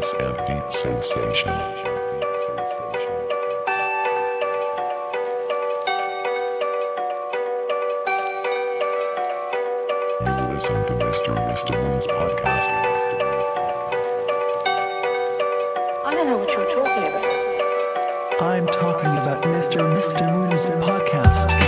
house and deep sensation. You listen to Mr. Mr. Moon's podcast. I don't know what you're talking about. I'm talking about Mr. Mr. Moon's podcast.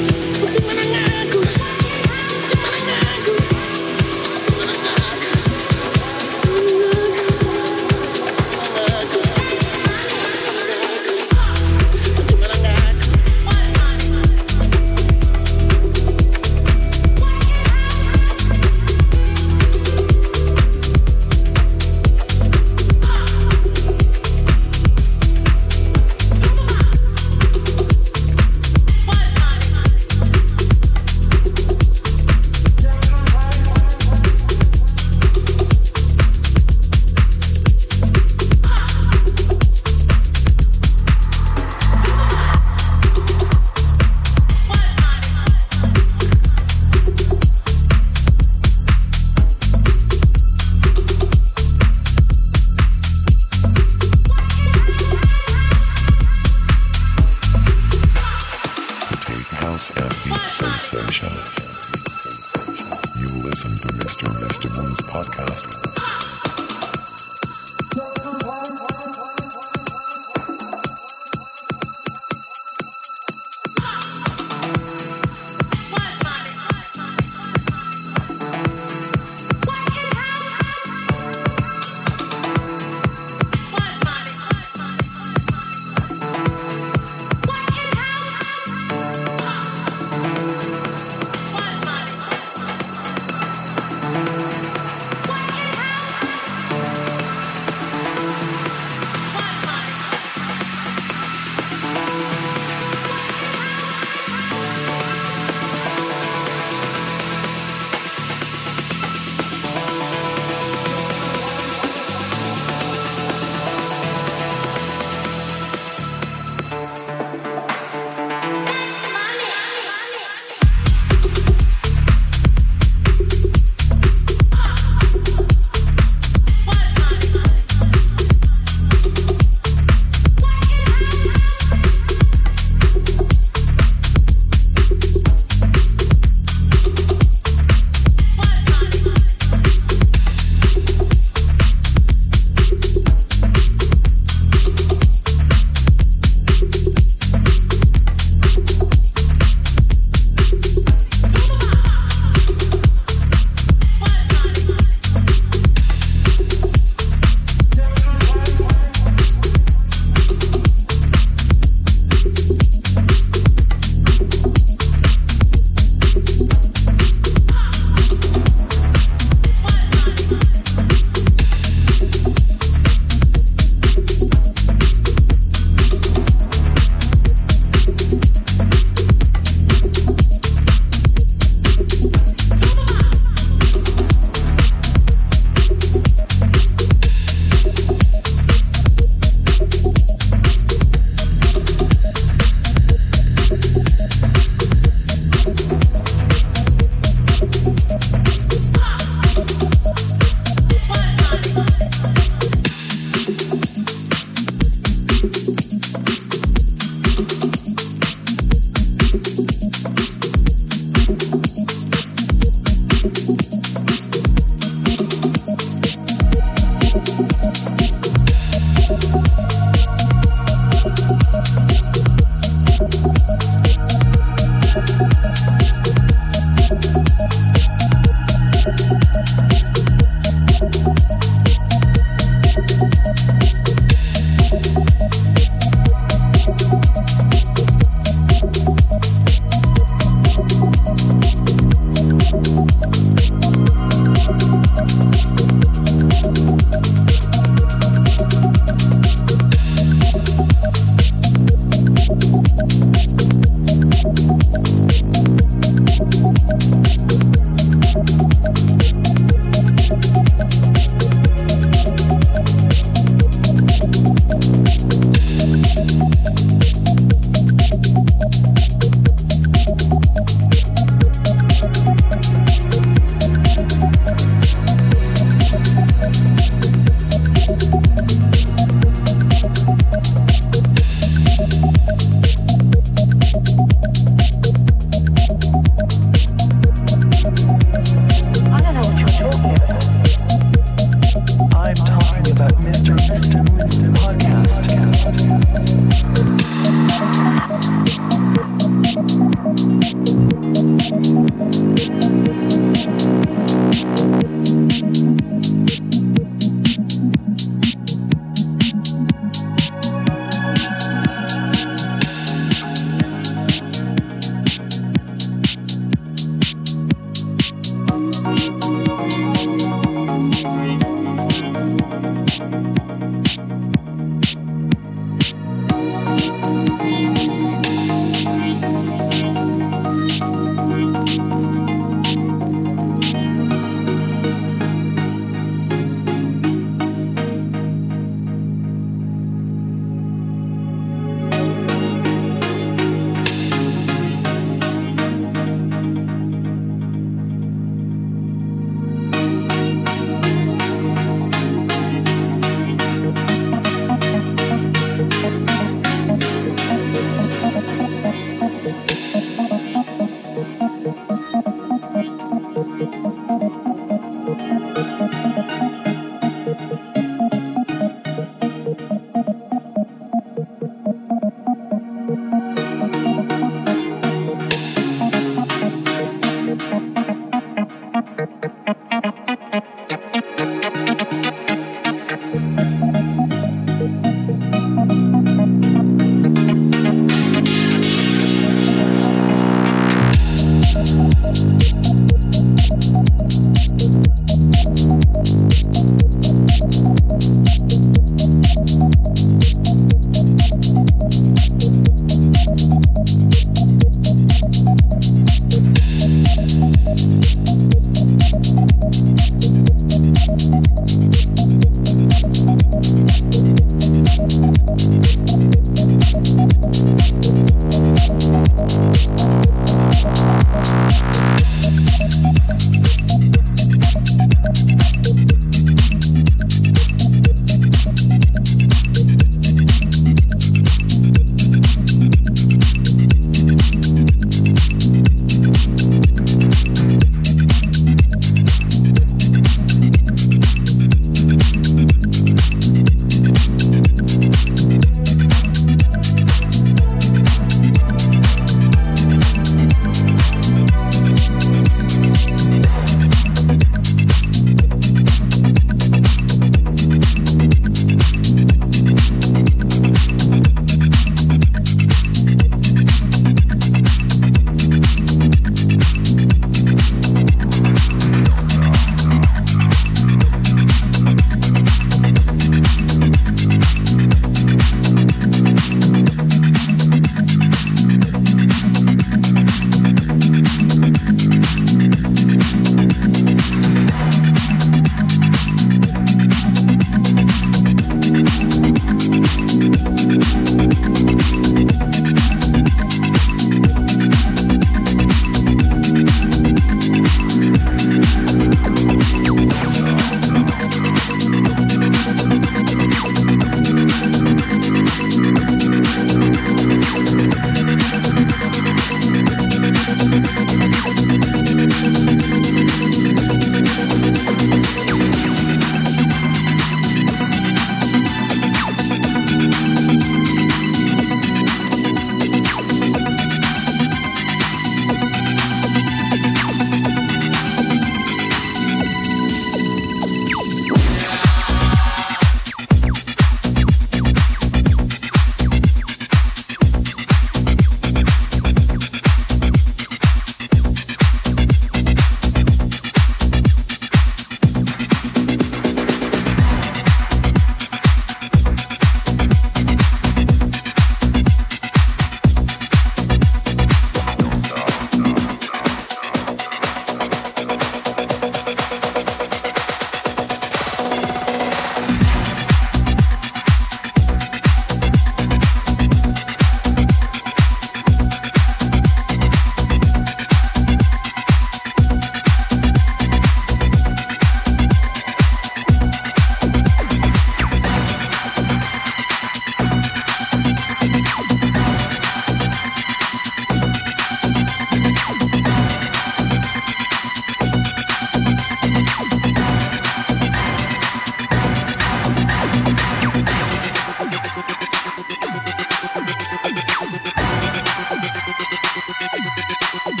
Thank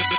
you.